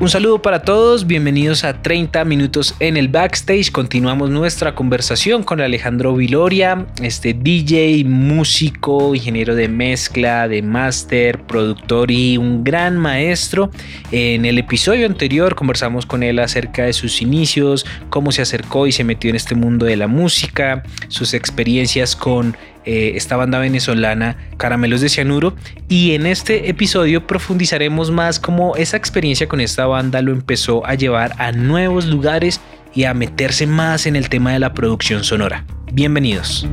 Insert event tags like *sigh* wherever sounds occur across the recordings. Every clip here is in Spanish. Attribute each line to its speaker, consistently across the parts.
Speaker 1: Un saludo para todos, bienvenidos a 30 minutos en el backstage. Continuamos nuestra conversación con Alejandro Viloria, este DJ, músico, ingeniero de mezcla, de máster, productor y un gran maestro. En el episodio anterior conversamos con él acerca de sus inicios, cómo se acercó y se metió en este mundo de la música, sus experiencias con eh, esta banda venezolana Caramelos de Cianuro y en este episodio profundizaremos más cómo esa experiencia con esta banda lo empezó a llevar a nuevos lugares y a meterse más en el tema de la producción sonora. Bienvenidos.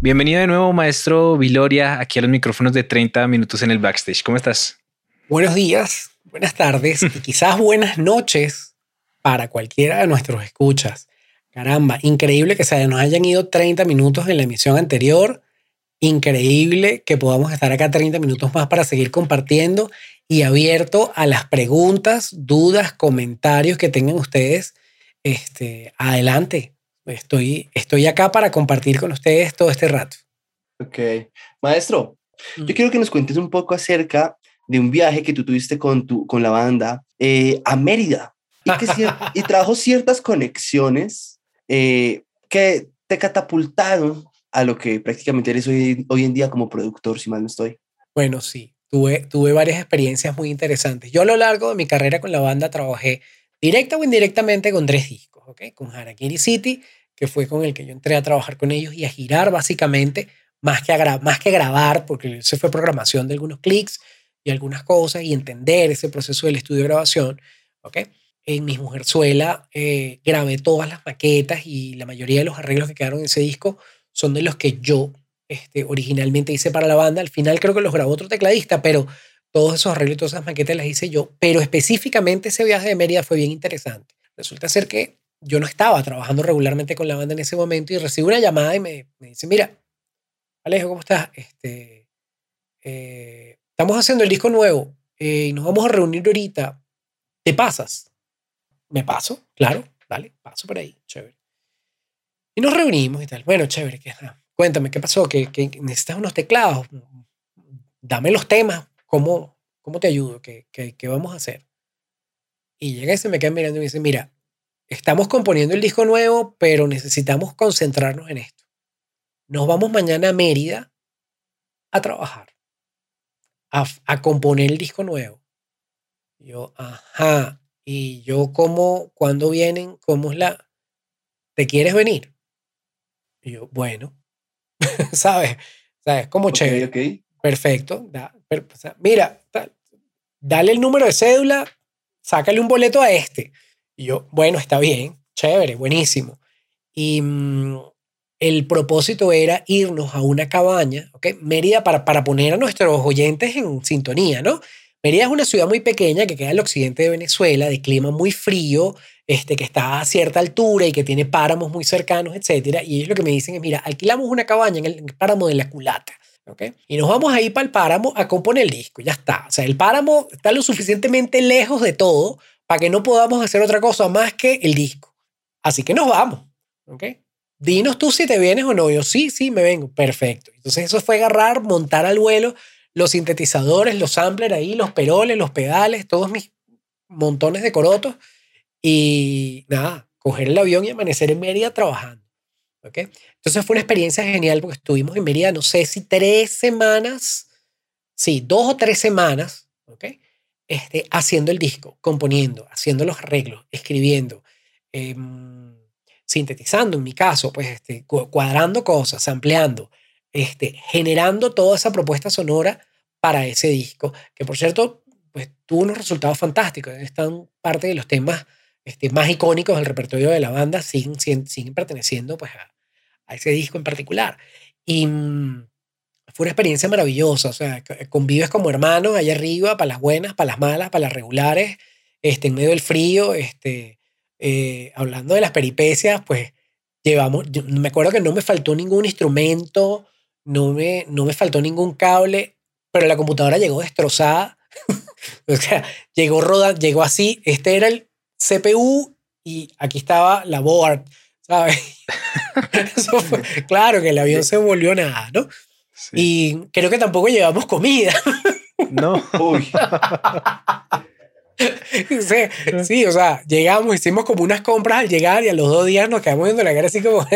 Speaker 1: Bienvenido de nuevo, maestro Viloria, aquí a los micrófonos de 30 minutos en el backstage. ¿Cómo estás?
Speaker 2: Buenos días, buenas tardes y quizás buenas noches para cualquiera de nuestros escuchas. Caramba, increíble que se nos hayan ido 30 minutos en la emisión anterior. Increíble que podamos estar acá 30 minutos más para seguir compartiendo y abierto a las preguntas, dudas, comentarios que tengan ustedes. Este, adelante. Estoy, estoy acá para compartir con ustedes todo este rato.
Speaker 3: Ok. Maestro, yo mm. quiero que nos cuentes un poco acerca de un viaje que tú tuviste con, tu, con la banda eh, a Mérida y, que, *laughs* y trajo ciertas conexiones eh, que te catapultaron a lo que prácticamente eres hoy, hoy en día como productor, si mal no estoy.
Speaker 2: Bueno, sí, tuve, tuve varias experiencias muy interesantes. Yo a lo largo de mi carrera con la banda trabajé directa o indirectamente con tres discos, ¿ok? Con Harakiri City, que fue con el que yo entré a trabajar con ellos y a girar básicamente, más que, más que grabar, porque se fue programación de algunos clics y algunas cosas y entender ese proceso del estudio de grabación, ¿ok? En Mis Mujerzuela eh, grabé todas las maquetas y la mayoría de los arreglos que quedaron en ese disco son de los que yo este, originalmente hice para la banda. Al final creo que los grabó otro tecladista, pero todos esos arreglos y todas esas maquetas las hice yo. Pero específicamente ese viaje de Mérida fue bien interesante. Resulta ser que yo no estaba trabajando regularmente con la banda en ese momento y recibo una llamada y me, me dice, mira, Alejo, ¿cómo estás? Este, eh, estamos haciendo el disco nuevo eh, y nos vamos a reunir ahorita. ¿Te pasas? Me paso, claro, vale, paso por ahí, chévere. Y nos reunimos y tal. Bueno, chévere, que, cuéntame, ¿qué pasó? ¿Que, necesitas unos teclados? Dame los temas, ¿cómo, cómo te ayudo? ¿Qué, ¿Qué, vamos a hacer? Y llega y se me queda mirando y me dice, mira, estamos componiendo el disco nuevo, pero necesitamos concentrarnos en esto. Nos vamos mañana a Mérida a trabajar, a, a componer el disco nuevo. yo, ajá, y yo como, cuando vienen? ¿Cómo es la? ¿Te quieres venir? Y yo, bueno, *laughs* ¿sabes? ¿Sabes? Como chévere. Perfecto. mira, dale el número de cédula, sácale un boleto a este. Y yo, bueno, está bien, chévere, buenísimo. Y mm, el propósito era irnos a una cabaña, ¿ok? Mérida para, para poner a nuestros oyentes en sintonía, ¿no? Mérida es una ciudad muy pequeña que queda al occidente de Venezuela, de clima muy frío, este, que está a cierta altura y que tiene páramos muy cercanos, etc. Y ellos lo que me dicen es, mira, alquilamos una cabaña en el páramo de la culata. ¿okay? Y nos vamos a ir para el páramo a componer el disco. Ya está. O sea, el páramo está lo suficientemente lejos de todo para que no podamos hacer otra cosa más que el disco. Así que nos vamos. ¿okay? Dinos tú si te vienes o no. Yo sí, sí, me vengo. Perfecto. Entonces eso fue agarrar, montar al vuelo los sintetizadores, los samplers ahí, los peroles, los pedales, todos mis montones de corotos. Y nada, coger el avión y amanecer en Mérida trabajando. ¿ok? Entonces fue una experiencia genial porque estuvimos en Mérida, no sé si tres semanas, sí, dos o tres semanas, ¿ok? Este, haciendo el disco, componiendo, haciendo los arreglos, escribiendo, em, sintetizando en mi caso, pues este, cuadrando cosas, ampliando, este, generando toda esa propuesta sonora para ese disco, que por cierto, pues tuvo unos resultados fantásticos. Están parte de los temas este, más icónicos del repertorio de la banda, siguen, siguen, perteneciendo pues, a, ese disco en particular. Y mm, fue una experiencia maravillosa, o sea, convives como hermanos allá arriba, para las buenas, para las malas, para las regulares, este, en medio del frío, este, eh, hablando de las peripecias, pues llevamos, me acuerdo que no me faltó ningún instrumento, no me, no me faltó ningún cable, pero la computadora llegó destrozada. *laughs* o sea, llegó roda, llegó así. Este era el CPU y aquí estaba la board, ¿sabes? *laughs* claro que el avión se volvió nada, ¿no? Y creo que tampoco llevamos comida. *laughs*
Speaker 1: no. Uy.
Speaker 2: sí, o sea, llegamos, hicimos como unas compras al llegar y a los dos días nos quedamos viendo la cara así como,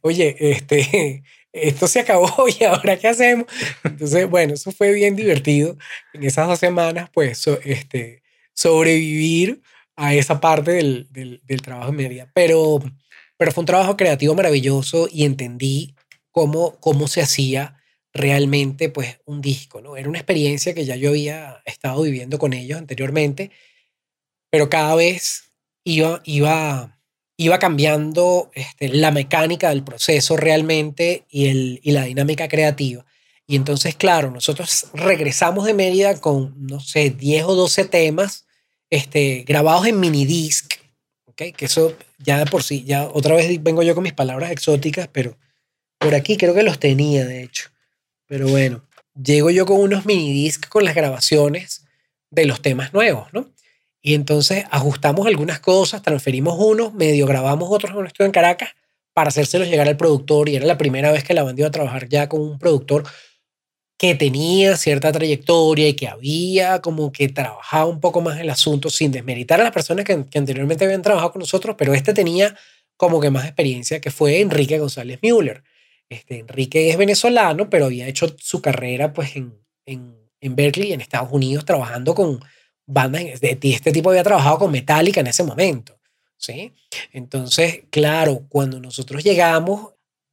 Speaker 2: oye, este, esto se acabó *laughs* y ahora qué hacemos. Entonces, bueno, eso fue bien divertido. En esas dos semanas, pues, este, sobrevivir a esa parte del, del, trabajo en media. Pero, pero fue un trabajo creativo maravilloso y entendí cómo, cómo se hacía realmente pues un disco, ¿no? Era una experiencia que ya yo había estado viviendo con ellos anteriormente, pero cada vez iba, iba, iba cambiando este, la mecánica del proceso realmente y, el, y la dinámica creativa. Y entonces, claro, nosotros regresamos de Mérida con, no sé, 10 o 12 temas este, grabados en minidisc, ¿ok? Que eso ya de por sí, ya otra vez vengo yo con mis palabras exóticas, pero por aquí creo que los tenía, de hecho. Pero bueno, llego yo con unos minidiscs con las grabaciones de los temas nuevos, ¿no? Y entonces ajustamos algunas cosas, transferimos unos, medio grabamos otros en un estudio en Caracas para hacérselos llegar al productor. Y era la primera vez que la banda iba a trabajar ya con un productor que tenía cierta trayectoria y que había como que trabajado un poco más el asunto sin desmeritar a las personas que, que anteriormente habían trabajado con nosotros, pero este tenía como que más experiencia, que fue Enrique González Müller. Este, Enrique es venezolano, pero había hecho su carrera pues en, en, en Berkeley, en Estados Unidos, trabajando con bandas este tipo había trabajado con Metallica en ese momento. ¿sí? Entonces, claro, cuando nosotros llegamos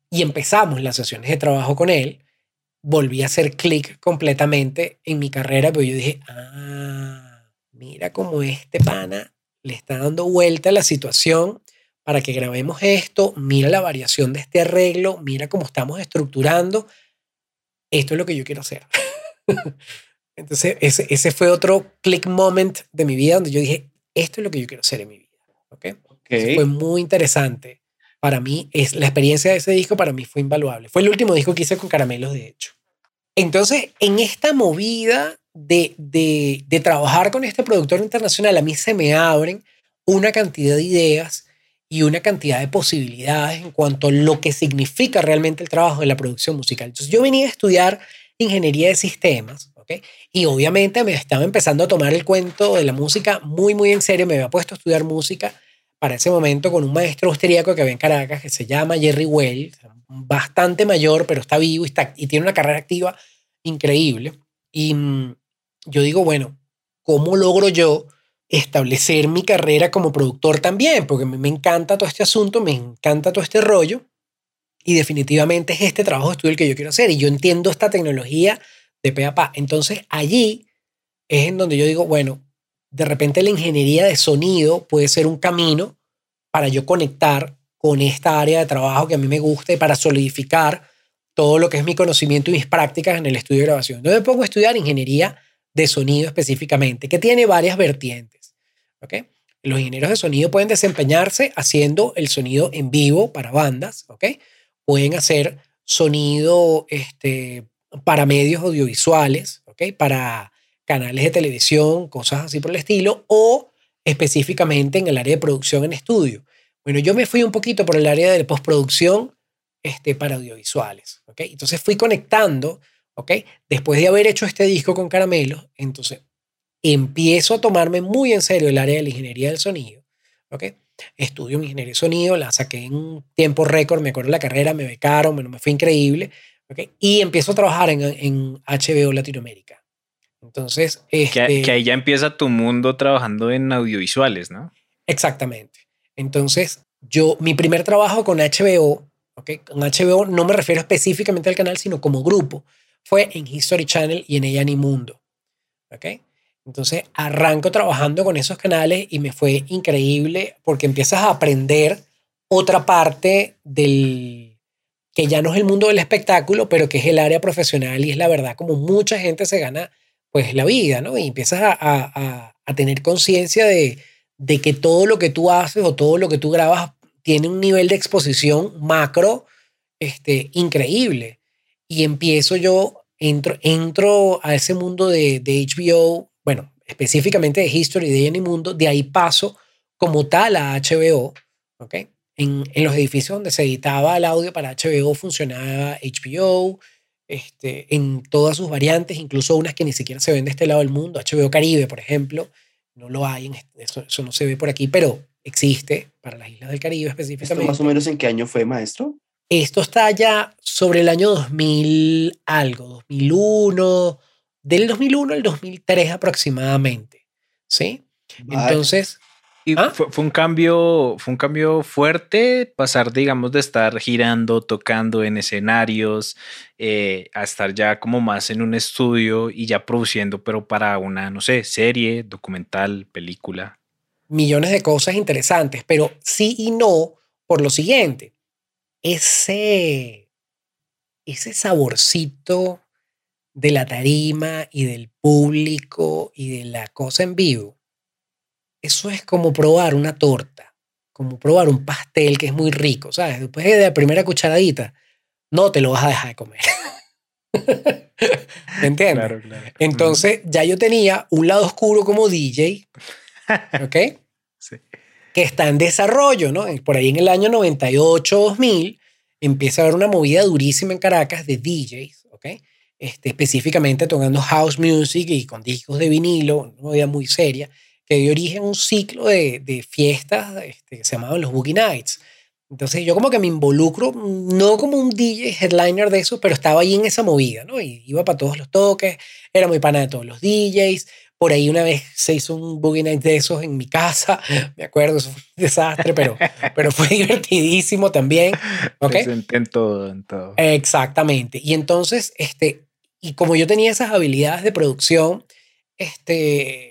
Speaker 2: y empezamos las sesiones de trabajo con él, volví a hacer clic completamente en mi carrera, pero yo dije, ah, mira cómo este pana le está dando vuelta a la situación para que grabemos esto, mira la variación de este arreglo, mira cómo estamos estructurando, esto es lo que yo quiero hacer. *laughs* Entonces, ese, ese fue otro click moment de mi vida donde yo dije, esto es lo que yo quiero hacer en mi vida. ¿Okay? Fue muy interesante. Para mí, es, la experiencia de ese disco para mí fue invaluable. Fue el último disco que hice con Caramelos, de hecho. Entonces, en esta movida de, de, de trabajar con este productor internacional, a mí se me abren una cantidad de ideas y una cantidad de posibilidades en cuanto a lo que significa realmente el trabajo de la producción musical. Entonces yo venía a estudiar ingeniería de sistemas, Y obviamente me estaba empezando a tomar el cuento de la música muy, muy en serio. Me había puesto a estudiar música para ese momento con un maestro austríaco que había en Caracas que se llama Jerry Well, bastante mayor, pero está vivo y, está, y tiene una carrera activa increíble. Y mm, yo digo, bueno, ¿cómo logro yo establecer mi carrera como productor también, porque me encanta todo este asunto, me encanta todo este rollo y definitivamente es este trabajo de estudio el que yo quiero hacer y yo entiendo esta tecnología de pe a pa. Entonces allí es en donde yo digo, bueno, de repente la ingeniería de sonido puede ser un camino para yo conectar con esta área de trabajo que a mí me gusta y para solidificar todo lo que es mi conocimiento y mis prácticas en el estudio de grabación. Yo me pongo a estudiar ingeniería de sonido específicamente, que tiene varias vertientes. ¿ok? Los ingenieros de sonido pueden desempeñarse haciendo el sonido en vivo para bandas, ¿ok? Pueden hacer sonido este, para medios audiovisuales, ¿ok? Para canales de televisión, cosas así por el estilo, o específicamente en el área de producción en estudio. Bueno, yo me fui un poquito por el área de postproducción este, para audiovisuales, ¿ok? Entonces fui conectando, ¿ok? Después de haber hecho este disco con Caramelo, entonces empiezo a tomarme muy en serio el área de la ingeniería del sonido. ¿ok? Estudio en ingeniería de sonido, la saqué en tiempo récord, me acuerdo la carrera, me becaron, me, me fue increíble. ¿Ok? Y empiezo a trabajar en, en HBO Latinoamérica. Entonces,
Speaker 1: este, que, ahí ya empieza tu mundo trabajando en audiovisuales, ¿no?
Speaker 2: Exactamente. Entonces, yo, mi primer trabajo con HBO, ¿ok? Con HBO no me refiero específicamente al canal, sino como grupo, fue en History Channel y en Ella Ni Mundo. ¿Ok? Entonces arranco trabajando con esos canales y me fue increíble porque empiezas a aprender otra parte del que ya no es el mundo del espectáculo, pero que es el área profesional y es la verdad como mucha gente se gana pues la vida, ¿no? Y empiezas a, a, a tener conciencia de, de que todo lo que tú haces o todo lo que tú grabas tiene un nivel de exposición macro este, increíble. Y empiezo yo, entro, entro a ese mundo de, de HBO, bueno, específicamente de History de Mundo, de ahí paso como tal a HBO, ¿ok? En, en, los edificios donde se editaba el audio para HBO funcionaba HBO, este, en todas sus variantes, incluso unas que ni siquiera se ven de este lado del mundo, HBO Caribe, por ejemplo, no lo hay, eso, eso no se ve por aquí, pero existe para las islas del Caribe específicamente.
Speaker 3: ¿Esto más o menos en qué año fue, maestro?
Speaker 2: Esto está ya sobre el año 2000 algo, 2001, del 2001 al 2003 aproximadamente, ¿sí? Entonces...
Speaker 1: ¿Ah? fue, un cambio, fue un cambio fuerte pasar, digamos, de estar girando, tocando en escenarios, eh, a estar ya como más en un estudio y ya produciendo, pero para una, no sé, serie, documental, película.
Speaker 2: Millones de cosas interesantes, pero sí y no por lo siguiente ese, ese saborcito de la tarima y del público y de la cosa en vivo, eso es como probar una torta, como probar un pastel que es muy rico, ¿sabes? Después de la primera cucharadita, no te lo vas a dejar de comer. *laughs* ¿Me entiendes? Entonces, ya yo tenía un lado oscuro como DJ, *laughs* ¿ok? Sí que está en desarrollo, ¿no? Por ahí en el año 98-2000 empieza a haber una movida durísima en Caracas de DJs, ¿ok? Este, específicamente tocando house music y con discos de vinilo, una movida muy seria, que dio origen a un ciclo de, de fiestas este, que se llamaban los Boogie Nights. Entonces yo como que me involucro, no como un DJ headliner de eso, pero estaba ahí en esa movida, ¿no? Y iba para todos los toques, era muy pana de todos los DJs, por ahí una vez se hizo un boogie night de esos en mi casa, *laughs* me acuerdo, eso fue un desastre, pero, *laughs* pero fue divertidísimo también. ¿okay?
Speaker 1: En todo, en todo.
Speaker 2: Exactamente. Y entonces, este, y como yo tenía esas habilidades de producción, este,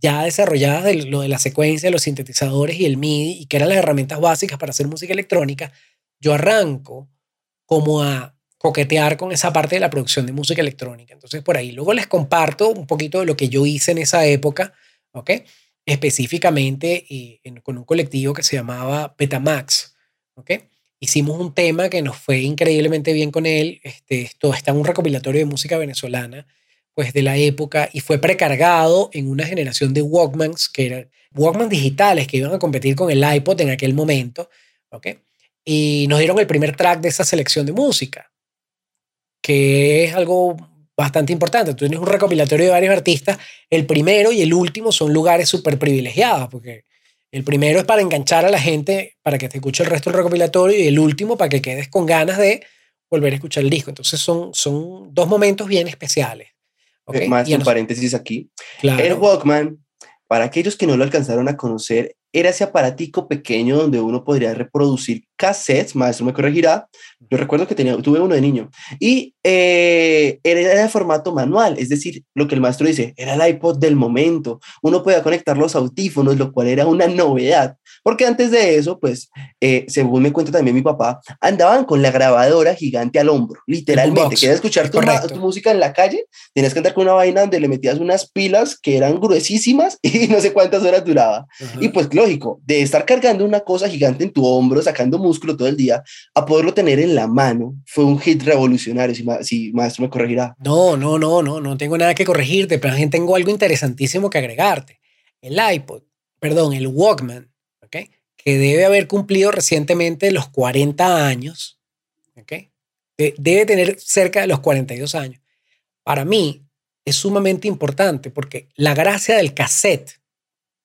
Speaker 2: ya desarrolladas de lo de la secuencia, los sintetizadores y el MIDI, y que eran las herramientas básicas para hacer música electrónica, yo arranco como a coquetear con esa parte de la producción de música electrónica. Entonces, por ahí luego les comparto un poquito de lo que yo hice en esa época, ¿ok? Específicamente eh, con un colectivo que se llamaba Betamax, ¿ok? Hicimos un tema que nos fue increíblemente bien con él. Este, esto está en un recopilatorio de música venezolana, pues de la época, y fue precargado en una generación de Walkmans, que eran Walkmans digitales que iban a competir con el iPod en aquel momento, ¿ok? Y nos dieron el primer track de esa selección de música que es algo bastante importante. Tú tienes un recopilatorio de varios artistas. El primero y el último son lugares súper privilegiados, porque el primero es para enganchar a la gente para que te escuche el resto del recopilatorio y el último para que quedes con ganas de volver a escuchar el disco. Entonces son, son dos momentos bien especiales.
Speaker 3: ¿Okay? Más un paréntesis aquí. El Walkman, para aquellos que no lo alcanzaron a conocer, era ese aparatico pequeño donde uno podría reproducir cassettes, maestro me corregirá, yo recuerdo que tenía, tuve uno de niño, y eh, era de formato manual, es decir, lo que el maestro dice, era el iPod del momento, uno podía conectar los audífonos, lo cual era una novedad, porque antes de eso, pues, eh, según me cuenta también mi papá, andaban con la grabadora gigante al hombro, literalmente, querías escuchar tu, tu, música en la calle, tenías que andar con una vaina donde le metías unas pilas que eran gruesísimas *laughs* y no sé cuántas horas duraba, y pues lógico, de estar cargando una cosa gigante en tu hombro, sacando músculo todo el día, a poderlo tener en la mano, fue un hit revolucionario, si, si maestro me corregirá.
Speaker 2: No, no, no, no, no tengo nada que corregirte, pero también tengo algo interesantísimo que agregarte. El iPod, perdón, el Walkman. Que debe haber cumplido recientemente los 40 años, ¿ok? debe tener cerca de los 42 años. Para mí es sumamente importante porque la gracia del cassette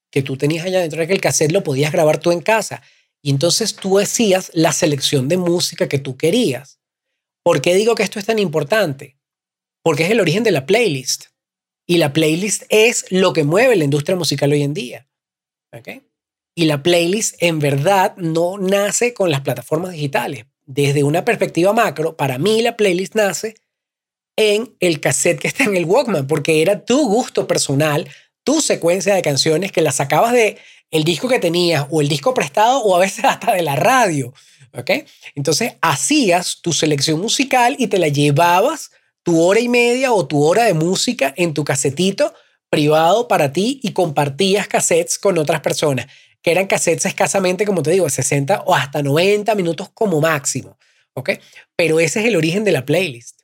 Speaker 2: que tú tenías allá dentro era que el cassette lo podías grabar tú en casa y entonces tú hacías la selección de música que tú querías. ¿Por qué digo que esto es tan importante? Porque es el origen de la playlist. Y la playlist es lo que mueve la industria musical hoy en día. Y la playlist en verdad no nace con las plataformas digitales. Desde una perspectiva macro, para mí la playlist nace en el cassette que está en el Walkman, porque era tu gusto personal, tu secuencia de canciones que la sacabas de el disco que tenías o el disco prestado o a veces *laughs* hasta de la radio. ¿ok? Entonces hacías tu selección musical y te la llevabas tu hora y media o tu hora de música en tu casetito privado para ti y compartías cassettes con otras personas, que eran cassettes escasamente, como te digo, 60 o hasta 90 minutos como máximo. ¿Ok? Pero ese es el origen de la playlist.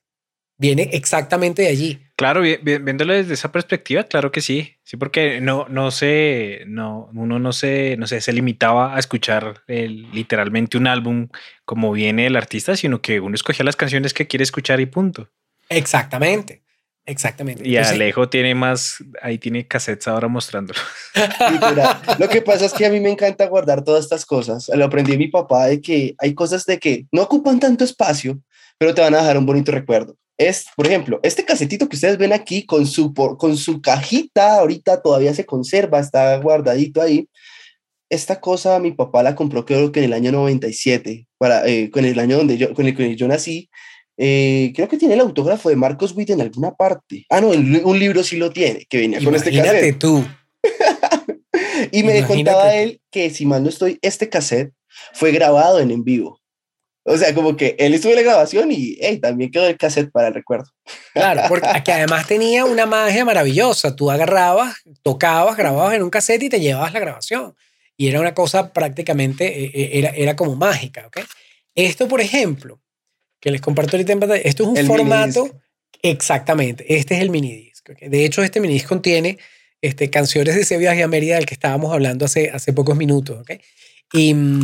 Speaker 2: Viene exactamente de allí.
Speaker 1: Claro, viéndolo desde esa perspectiva, claro que sí. Sí, porque no, no se, no, uno no se, no sé, se limitaba a escuchar literalmente un álbum como viene el artista, sino que uno escogía las canciones que quiere escuchar y punto.
Speaker 2: Exactamente. Exactamente.
Speaker 1: Y Alejo tiene más, ahí tiene cassettes ahora mostrándolo. *laughs*
Speaker 3: lo que pasa es que a mí me encanta guardar todas estas cosas. Lo aprendí de mi papá de que hay cosas de que no ocupan tanto espacio, pero te van a dejar un bonito recuerdo es, por ejemplo, este casetito que ustedes ven aquí con su, con su cajita, ahorita todavía se conserva, está guardadito ahí. Esta cosa mi papá la compró creo que en el año 97, para, eh, con el año donde yo, con el que yo nací. Eh, creo que tiene el autógrafo de Marcos Witt en alguna parte. Ah, no, un libro sí lo tiene, que venía con este cassette.
Speaker 2: tú. *laughs*
Speaker 3: y me contaba él que, si mal no estoy, este cassette fue grabado en en vivo. O sea, como que él estuvo en la grabación y también quedó el cassette para el recuerdo.
Speaker 2: Claro, porque *laughs* además tenía una magia maravillosa. Tú agarrabas, tocabas, grababas en un cassette y te llevabas la grabación. Y era una cosa prácticamente, eh, eh, era, era como mágica, ¿ok? Esto, por ejemplo, que les comparto ahorita en pantalla, esto es un formato, exactamente, este es el minidisc. ¿okay? De hecho, este minidisc contiene este, canciones de ese viaje a Mérida del que estábamos hablando hace, hace pocos minutos, ¿ok? Y mm,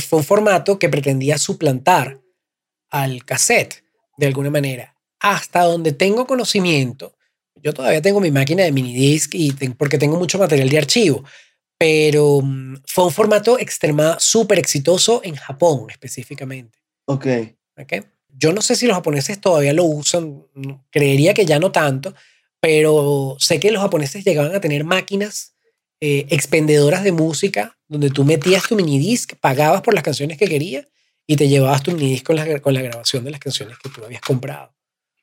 Speaker 2: fue un formato que pretendía suplantar al cassette de alguna manera. Hasta donde tengo conocimiento, yo todavía tengo mi máquina de minidisc y porque tengo mucho material de archivo, pero mm, fue un formato extrema, súper exitoso en Japón específicamente.
Speaker 3: Ok.
Speaker 2: Okay. Yo no sé si los japoneses todavía lo usan, creería que ya no tanto, pero sé que los japoneses llegaban a tener máquinas eh, expendedoras de música donde tú metías tu minidisc, pagabas por las canciones que querías y te llevabas tu minidisc con la, con la grabación de las canciones que tú habías comprado.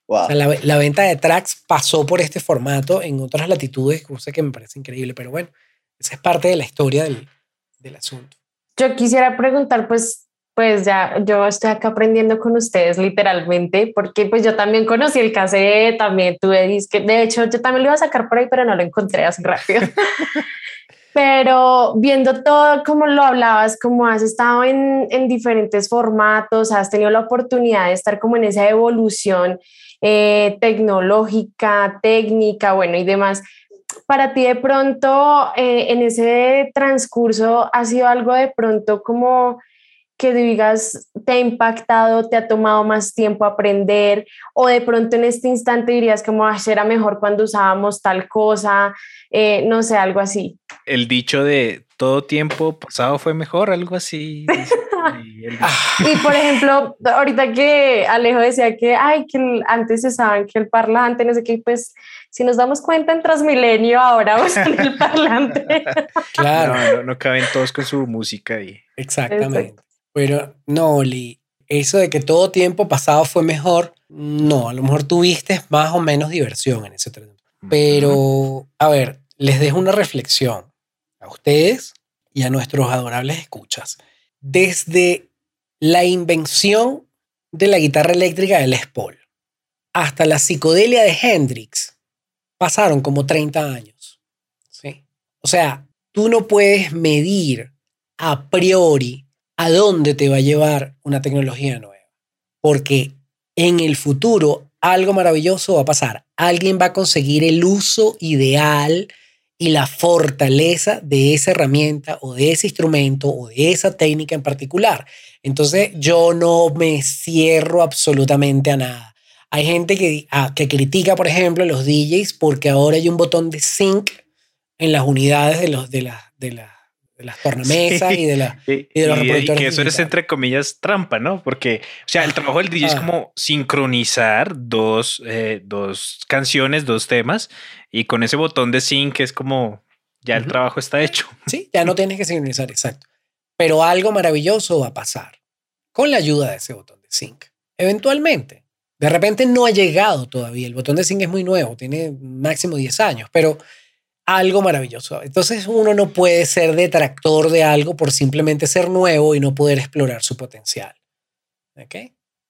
Speaker 2: la, la, venta de tracks pasó por este formato en otras latitudes, cosa que me parece increíble, pero bueno, esa es parte de la historia del, del asunto.
Speaker 4: Yo quisiera preguntar, pues, pues ya yo estoy acá aprendiendo con ustedes literalmente, porque pues yo también conocí el cassette, también tuve disque, de hecho yo también lo iba a sacar por ahí, pero no lo encontré así rápido. *laughs* pero viendo todo como lo hablabas, como has estado en, en, diferentes formatos, has tenido la oportunidad de estar como en esa evolución eh, tecnológica, técnica, bueno, y demás. Para ti de pronto, eh, en ese transcurso, ¿ha sido algo de pronto como que digas, te ha impactado, te ha tomado más tiempo aprender, o de pronto en este instante dirías como, ah, era mejor cuando usábamos tal cosa, eh, no sé, algo así.
Speaker 1: El dicho de todo tiempo pasado fue mejor, algo así. *laughs*
Speaker 4: y, por ejemplo, ahorita que Alejo decía que, ay, que antes se saben que el parlante, no sé qué, pues si nos damos cuenta en Transmilenio ahora usan el *laughs* parlante.
Speaker 1: Claro, no, caben todos con su música ahí.
Speaker 2: Exactamente. Pero no, Lee, eso de que todo tiempo pasado fue mejor, no, a lo mejor tuviste más o menos diversión en ese tren. Pero, a ver, les dejo una reflexión a ustedes y a nuestros adorables escuchas. Desde la invención de la guitarra eléctrica de Les Paul hasta la psicodelia de Hendrix, pasaron como 30 años. ¿sí? O sea, tú no puedes medir a priori a dónde te va a llevar una tecnología nueva. Porque en el futuro algo maravilloso va a pasar. Alguien va a conseguir el uso ideal y la fortaleza de esa herramienta o de ese instrumento o de esa técnica en particular. Entonces yo no me cierro absolutamente a nada. Hay gente que, ah, que critica, por ejemplo, los DJs porque ahora hay un botón de sync en las unidades de, los, de, la, de, la, de las tornamesas y de, la, y, de los reproductores.
Speaker 1: Y que eso es entre comillas trampa, ¿no? Porque, o sea, el trabajo del DJ es como sincronizar dos, eh, dos canciones, dos temas, y con ese botón de sync es como ya el trabajo está hecho.
Speaker 2: Sí, ya no tienes que sincronizar, exacto. Pero algo maravilloso va a pasar con la ayuda de ese botón de sync. Eventualmente. De repente no ha llegado todavía. El botón de sync es muy nuevo, tiene máximo 10 años, pero algo maravilloso. Entonces uno no puede ser detractor de algo por simplemente ser nuevo y no poder explorar su potencial. ¿Ok?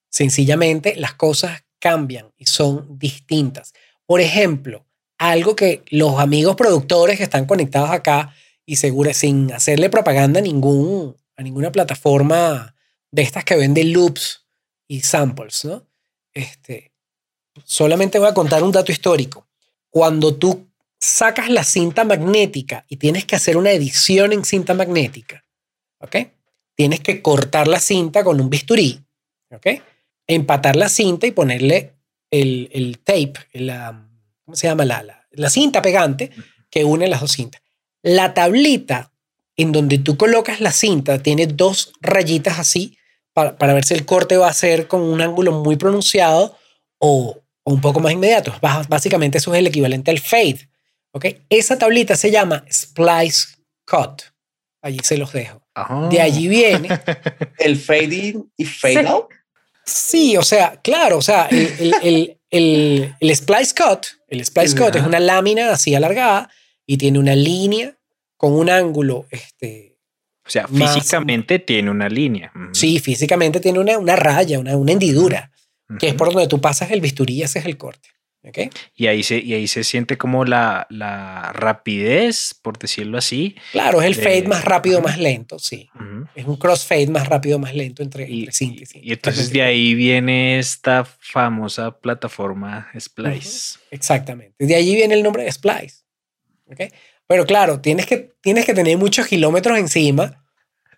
Speaker 2: Sencillamente las cosas cambian y son distintas. Por ejemplo, algo que los amigos productores que están conectados acá y seguro sin hacerle propaganda a, ningún, a ninguna plataforma de estas que venden loops y samples, ¿no? Este, solamente voy a contar un dato histórico. Cuando tú sacas la cinta magnética y tienes que hacer una edición en cinta magnética, ¿ok? Tienes que cortar la cinta con un bisturí, ¿ok? Empatar la cinta y ponerle el, el tape, la, ¿cómo se llama? La, la, cinta pegante que une las dos cintas. La tablita en donde tú colocas la cinta tiene dos rayitas así para, para ver si el corte va a ser con un ángulo muy pronunciado o, o un poco más inmediato. Básicamente eso es el equivalente al fade. ¿Okay? Esa tablita se llama splice cut. Allí se los dejo. De allí viene. *laughs*
Speaker 3: ¿El fade in y fade out?
Speaker 2: Sí, o sea, claro, o sea, el, el, el, el splice cut, el splice cut es una lámina así alargada y tiene una línea con un ángulo, este,
Speaker 1: o sea, físicamente tiene una línea.
Speaker 2: Sí, físicamente tiene una, una raya, una, una hendidura que es por donde tú pasas el bisturí y haces el corte. ¿Okay?
Speaker 1: Y, ahí se, y ahí se siente como la, la rapidez, por decirlo así.
Speaker 2: Claro, es el fade más rápido, más lento, sí. Es un crossfade más rápido, más lento entre,
Speaker 1: y,
Speaker 2: entre. Y
Speaker 1: entonces de *laughs* ahí viene esta famosa plataforma Splice.
Speaker 2: Exactamente. De allí viene el nombre de Splice. ¿okay? Pero claro, tienes que, tienes que tener muchos kilómetros encima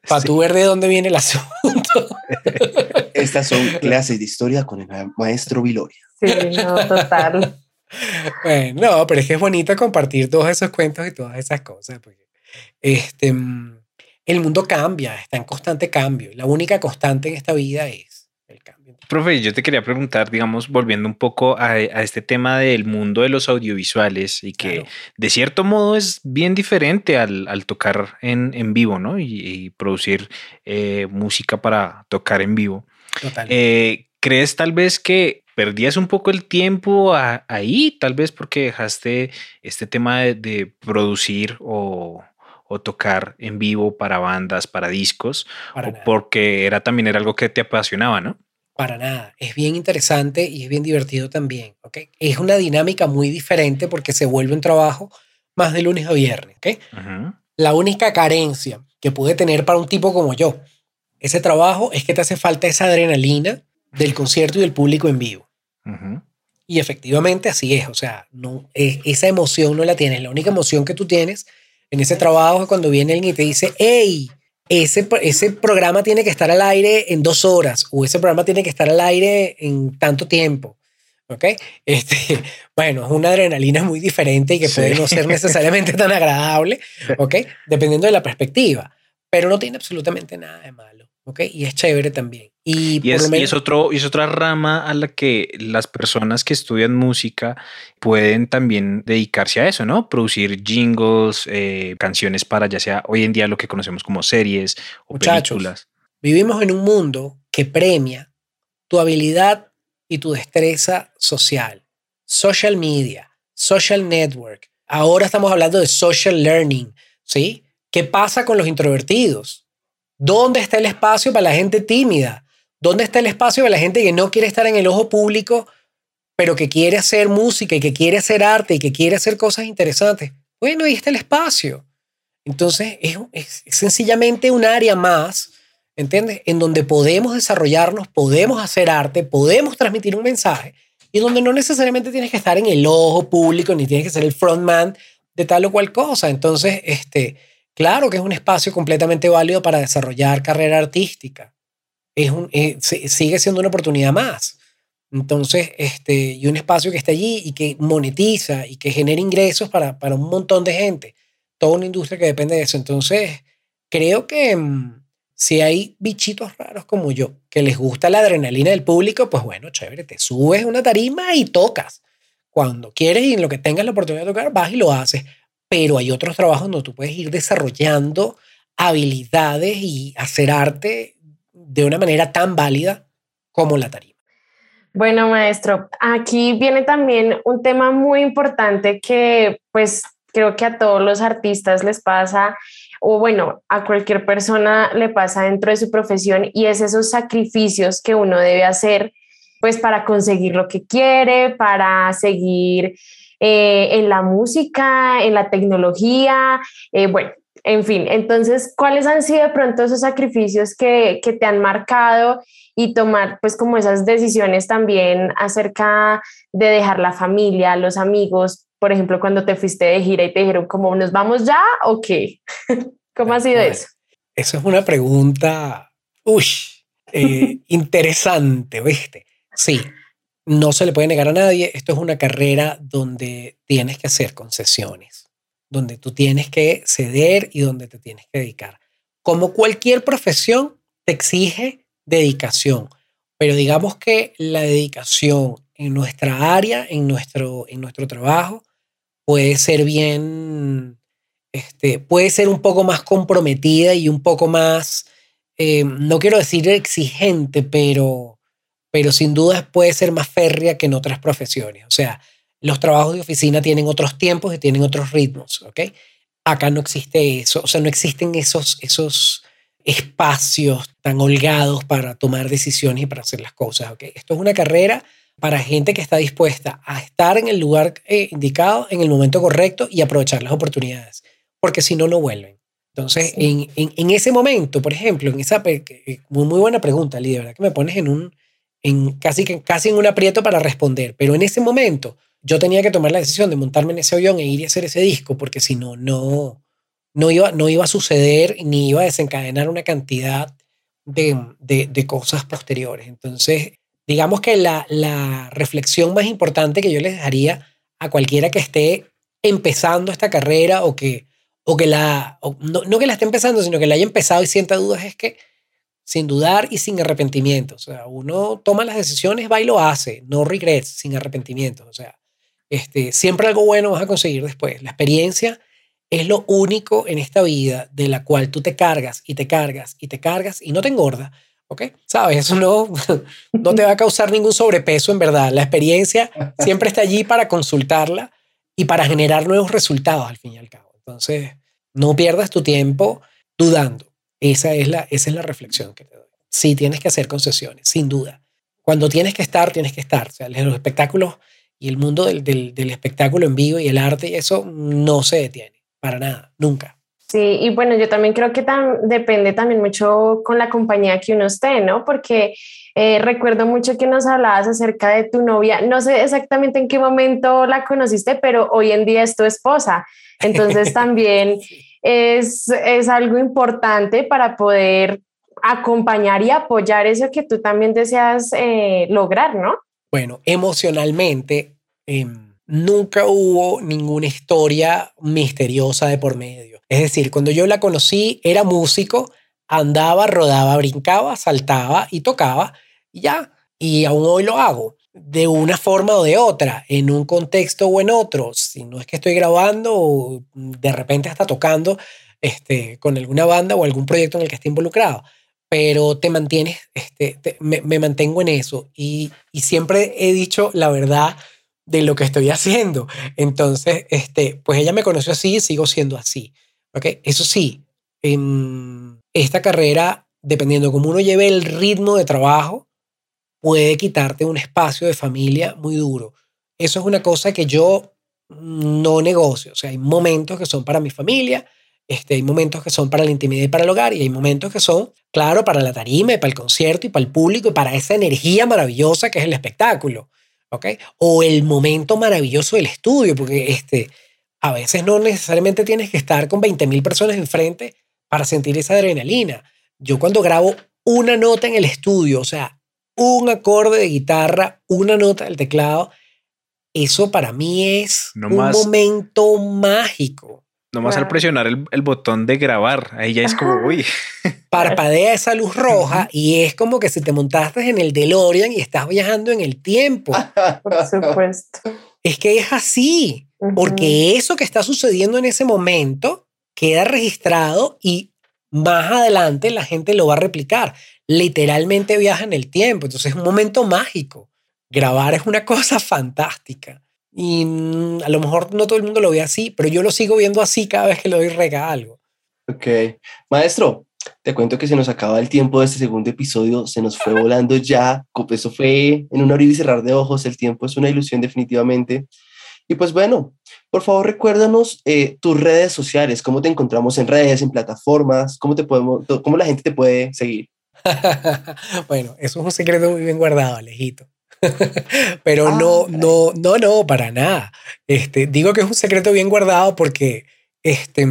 Speaker 2: para tú ver de dónde viene el asunto. *laughs*
Speaker 3: Estas son clases de historia con el maestro Viloria.
Speaker 4: Sí, no, total.
Speaker 2: bueno, no, pero es que es bonito compartir todos esos cuentos y todas esas cosas. Porque este, el mundo cambia, está en constante cambio. La única constante en esta vida es el cambio.
Speaker 1: Profe, yo te quería preguntar, digamos, volviendo un poco a, este tema del mundo de los audiovisuales y que de cierto modo es bien diferente al, al tocar en, en, vivo, ¿no? Y, producir eh, música para tocar en vivo. Eh, ¿Crees tal vez que perdías un poco el tiempo ahí, tal vez porque dejaste este tema de, producir o, o, tocar en vivo para bandas, para discos, o porque era también era algo que te apasionaba, ¿no?
Speaker 2: Para nada. Es bien interesante y es bien divertido también. ¿okay? Es una dinámica muy diferente porque se vuelve un trabajo más de lunes a viernes. ¿okay? La única carencia que puede tener para un tipo como yo ese trabajo es que te hace falta esa adrenalina del concierto y del público en vivo. Y efectivamente así es. O sea, no, e, esa emoción no la tienes. La única emoción que tú tienes en ese trabajo cuando viene alguien y te dice, hey, ese, ese programa tiene que estar al aire en dos horas o ese programa tiene que estar al aire en tanto tiempo. ¿Ok? Este, *laughs* bueno, es una adrenalina muy diferente y que puede no ser *laughs* necesariamente tan agradable, ¿ok? Dependiendo de la perspectiva, pero no tiene absolutamente nada de malo, ¿ok? Y es chévere también.
Speaker 1: Y, es, es, otro, y es otra rama a la que las personas que estudian música pueden también dedicarse a eso, ¿no? Producir jingles, eh, canciones para ya sea hoy en día lo que conocemos como series o Muchachos, películas.
Speaker 2: Vivimos en un mundo que premia tu habilidad y tu destreza social. Social media, social network. Ahora estamos hablando de social learning, ¿sí? ¿Qué pasa con los introvertidos? ¿Dónde está el espacio para la gente tímida? ¿Dónde está el espacio de la gente que no quiere estar en el ojo público, pero que quiere hacer música y que quiere hacer arte y que quiere hacer cosas interesantes? Bueno, ahí está el espacio. Entonces, es, sencillamente un área más, ¿entiendes? En donde podemos desarrollarnos, podemos hacer arte, podemos transmitir un mensaje y donde no necesariamente tienes que estar en el ojo público ni tienes que ser el frontman de tal o cual cosa. Entonces, este, claro que es un espacio completamente válido para desarrollar carrera artística es un, eh, sigue siendo una oportunidad más. Entonces, este, y un espacio que está allí y que monetiza y que genera ingresos para, para un montón de gente. Toda una industria que depende de eso. Entonces, creo que mm, si hay bichitos raros como yo, que les gusta la adrenalina del público, pues bueno, chévere, te subes una tarima y tocas. Cuando quieres y en lo que tengas la oportunidad de tocar, vas y lo haces. Pero hay otros trabajos donde tú puedes ir desarrollando habilidades y hacer arte de una manera tan válida como la tarima.
Speaker 4: Bueno, maestro, aquí viene también un tema muy importante que pues creo que a todos los artistas les pasa o bueno, a cualquier persona le pasa dentro de su profesión y es esos sacrificios que uno debe hacer pues para conseguir lo que quiere, para seguir eh, en la música, en la tecnología, eh, bueno, en fin, entonces, ¿cuáles han sido de pronto esos sacrificios que, que, te han marcado y tomar pues como esas decisiones también acerca de dejar la familia, los amigos, por ejemplo, cuando te fuiste de gira y te dijeron como, ¿nos vamos ya o qué? *laughs* ¿Cómo ha sido eso?
Speaker 2: Eso es una pregunta, uy, eh, *laughs* interesante, ¿viste? Sí, no se le puede negar a nadie, esto es una carrera donde tienes que hacer concesiones, donde tú tienes que ceder y donde te tienes que dedicar. Como cualquier profesión, te exige dedicación, pero digamos que la dedicación en nuestra área, en nuestro, en nuestro trabajo, puede ser bien, este, puede ser un poco más comprometida y un poco más, eh, no quiero decir exigente, pero pero sin duda puede ser más férrea que en otras profesiones. O sea, los trabajos de oficina tienen otros tiempos y tienen otros ritmos, ¿ok? Acá no existe eso, o sea, no existen esos, esos espacios tan holgados para tomar decisiones y para hacer las cosas, ¿ok? Esto es una carrera para gente que está dispuesta a estar en el lugar eh, indicado, en el momento correcto y aprovechar las oportunidades, porque si no, no vuelven. Entonces, en, en, ese momento, por ejemplo, en esa, muy, muy buena pregunta, Lidia, ¿verdad? Que me pones en un, en casi, casi en un aprieto para responder. Pero en ese momento yo tenía que tomar la decisión de montarme en ese avión e ir a hacer ese disco, porque si no, no, no, iba, no iba a suceder ni iba a desencadenar una cantidad de, de, cosas posteriores. Entonces, digamos que la, la reflexión más importante que yo les daría a cualquiera que esté empezando esta carrera o que, o que la, no, no, que la esté empezando, sino que la haya empezado y sienta dudas, es que sin dudar y sin arrepentimiento. O sea, uno toma las decisiones, va y lo hace, no regrets, sin arrepentimiento. O sea, este, siempre algo bueno vas a conseguir después. La experiencia es lo único en esta vida de la cual tú te cargas y te cargas y te cargas y no te engorda. ¿Ok? ¿Sabes? Eso no, *laughs* no te va a causar ningún sobrepeso en verdad. La experiencia siempre está allí para consultarla y para generar nuevos resultados al fin y al cabo. Entonces, no pierdas tu tiempo dudando. Esa es la, esa es la reflexión que te doy. Sí, tienes que hacer concesiones, sin duda. Cuando tienes que estar, tienes que estar. O sea, los espectáculos y el mundo del, del, espectáculo en vivo y el arte y eso no se detiene, para nada, nunca.
Speaker 4: Sí, y bueno, yo también creo que depende también mucho con la compañía que uno esté, ¿no? Porque eh, recuerdo mucho que nos hablabas acerca de tu novia. No sé exactamente en qué momento la conociste, pero hoy en día es tu esposa. Entonces *laughs* también es, es algo importante para poder acompañar y apoyar eso que tú también deseas eh, lograr, ¿no?
Speaker 2: Bueno, emocionalmente em, nunca hubo ninguna historia misteriosa de por medio. Es decir, cuando yo la conocí era músico, andaba, rodaba, brincaba, saltaba y tocaba ya. Y aún hoy lo hago de una forma o de otra, en un contexto o en otro. Si no es que estoy grabando o de repente hasta tocando este, con alguna banda o algún proyecto en el que esté involucrado, pero te mantienes, este, me, mantengo en eso y, y, siempre he dicho la verdad de lo que estoy haciendo. Entonces, este, pues ella me conoció así y sigo siendo así. ¿okay? Eso sí, en esta carrera, dependiendo de cómo uno lleve el ritmo de trabajo, puede quitarte un espacio de familia muy duro. Eso es una cosa que yo no negocio. O sea, hay momentos que son para mi familia, este, hay momentos que son para la intimidad y para el hogar, y hay momentos que son, claro, para la tarima, y para el concierto, y para el público, y para esa energía maravillosa que es el espectáculo. ¿Ok? O el momento maravilloso del estudio, porque este, a veces no necesariamente tienes que estar con 20.000 personas enfrente para sentir esa adrenalina. Yo cuando grabo una nota en el estudio, o sea, un acorde de guitarra, una nota del teclado, eso para mí es un momento mágico.
Speaker 1: Nomás al presionar el, el, botón de grabar, ahí ya es como, uy. *laughs*
Speaker 2: Parpadea esa luz roja y es como que si te montaste en el DeLorean y estás viajando en el tiempo. *laughs*
Speaker 4: Por supuesto.
Speaker 2: Es que es así, porque eso que está sucediendo en ese momento queda registrado y más adelante la gente lo va a replicar literalmente viaja en el tiempo. Entonces es un momento mágico. Grabar es una *laughs* cosa fantástica. Y mm, a lo mejor no todo el mundo lo ve así, pero yo lo sigo viendo así cada vez que le doy regalo.
Speaker 3: Ok. Maestro, te cuento que se nos acaba el tiempo de este segundo episodio, se nos fue *laughs* volando ya. Eso fue en un abrir y cerrar de ojos, el tiempo es una ilusión definitivamente. Y pues bueno, por favor recuérdanos eh, tus redes sociales, cómo te encontramos en redes, en plataformas, cómo, te podemos, cómo la gente te puede seguir. *laughs*
Speaker 2: bueno, eso es un secreto muy bien guardado, Alejito. *laughs* Pero no, ah, no, no, no, para nada. Este, digo que es un secreto bien guardado porque este,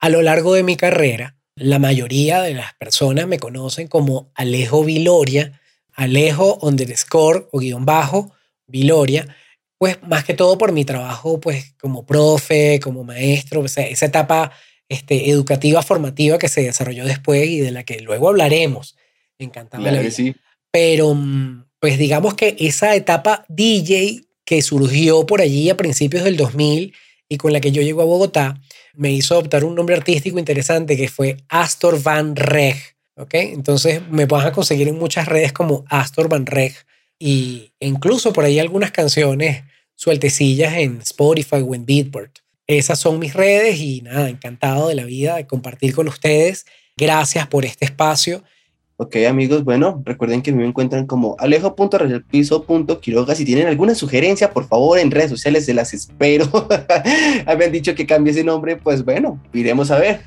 Speaker 2: a lo largo de mi carrera, la mayoría de las personas me conocen como Alejo Viloria, Alejo underscore o guion bajo Viloria, pues más que todo por mi trabajo pues como profe, como maestro, esa etapa este, educativa, formativa que se desarrolló después y de la que luego hablaremos. Encantado.
Speaker 3: sí.
Speaker 2: Pero mm, pues digamos que esa etapa DJ que surgió por allí a principios del 2000 y con la que yo llego a Bogotá, me hizo adoptar un nombre artístico interesante que fue Astor Van Reg. ¿ok? Entonces me vas a conseguir en muchas redes como Astor Van Reg y incluso por ahí algunas canciones sueltecillas en Spotify o en Beatport. Esas son mis redes y nada, encantado de la vida de compartir con ustedes. Gracias por este espacio
Speaker 3: Ok, amigos, bueno, recuerden que me encuentran como alejo.rayalpiso.quiroga. Si tienen alguna sugerencia, por favor, en redes sociales se las espero. *laughs* Habían dicho que cambie ese nombre, pues bueno, iremos a ver.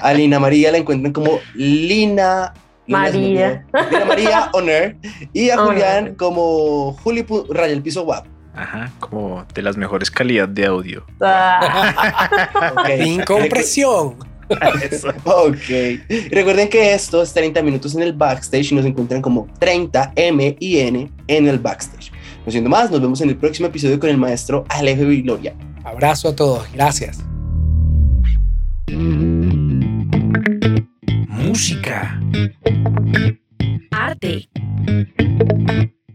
Speaker 3: A Lina María la encuentran como Lina
Speaker 4: María.
Speaker 3: Lina María *laughs* Honor. Y a Julián como Juli Rayalpiso Wap.
Speaker 1: Ajá, como de las mejores calidades de audio.
Speaker 2: Ah. okay. Sin *laughs*
Speaker 3: ok. Recuerden que esto es 30 minutos en el backstage y nos encuentran como 30 M y N en el backstage. No siendo más, nos vemos en el próximo episodio con el maestro Alejo Gloria.
Speaker 2: Abrazo a todos, gracias.
Speaker 5: Música. Arte.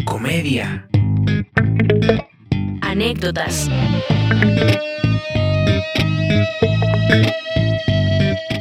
Speaker 5: Comedia. Anécdotas.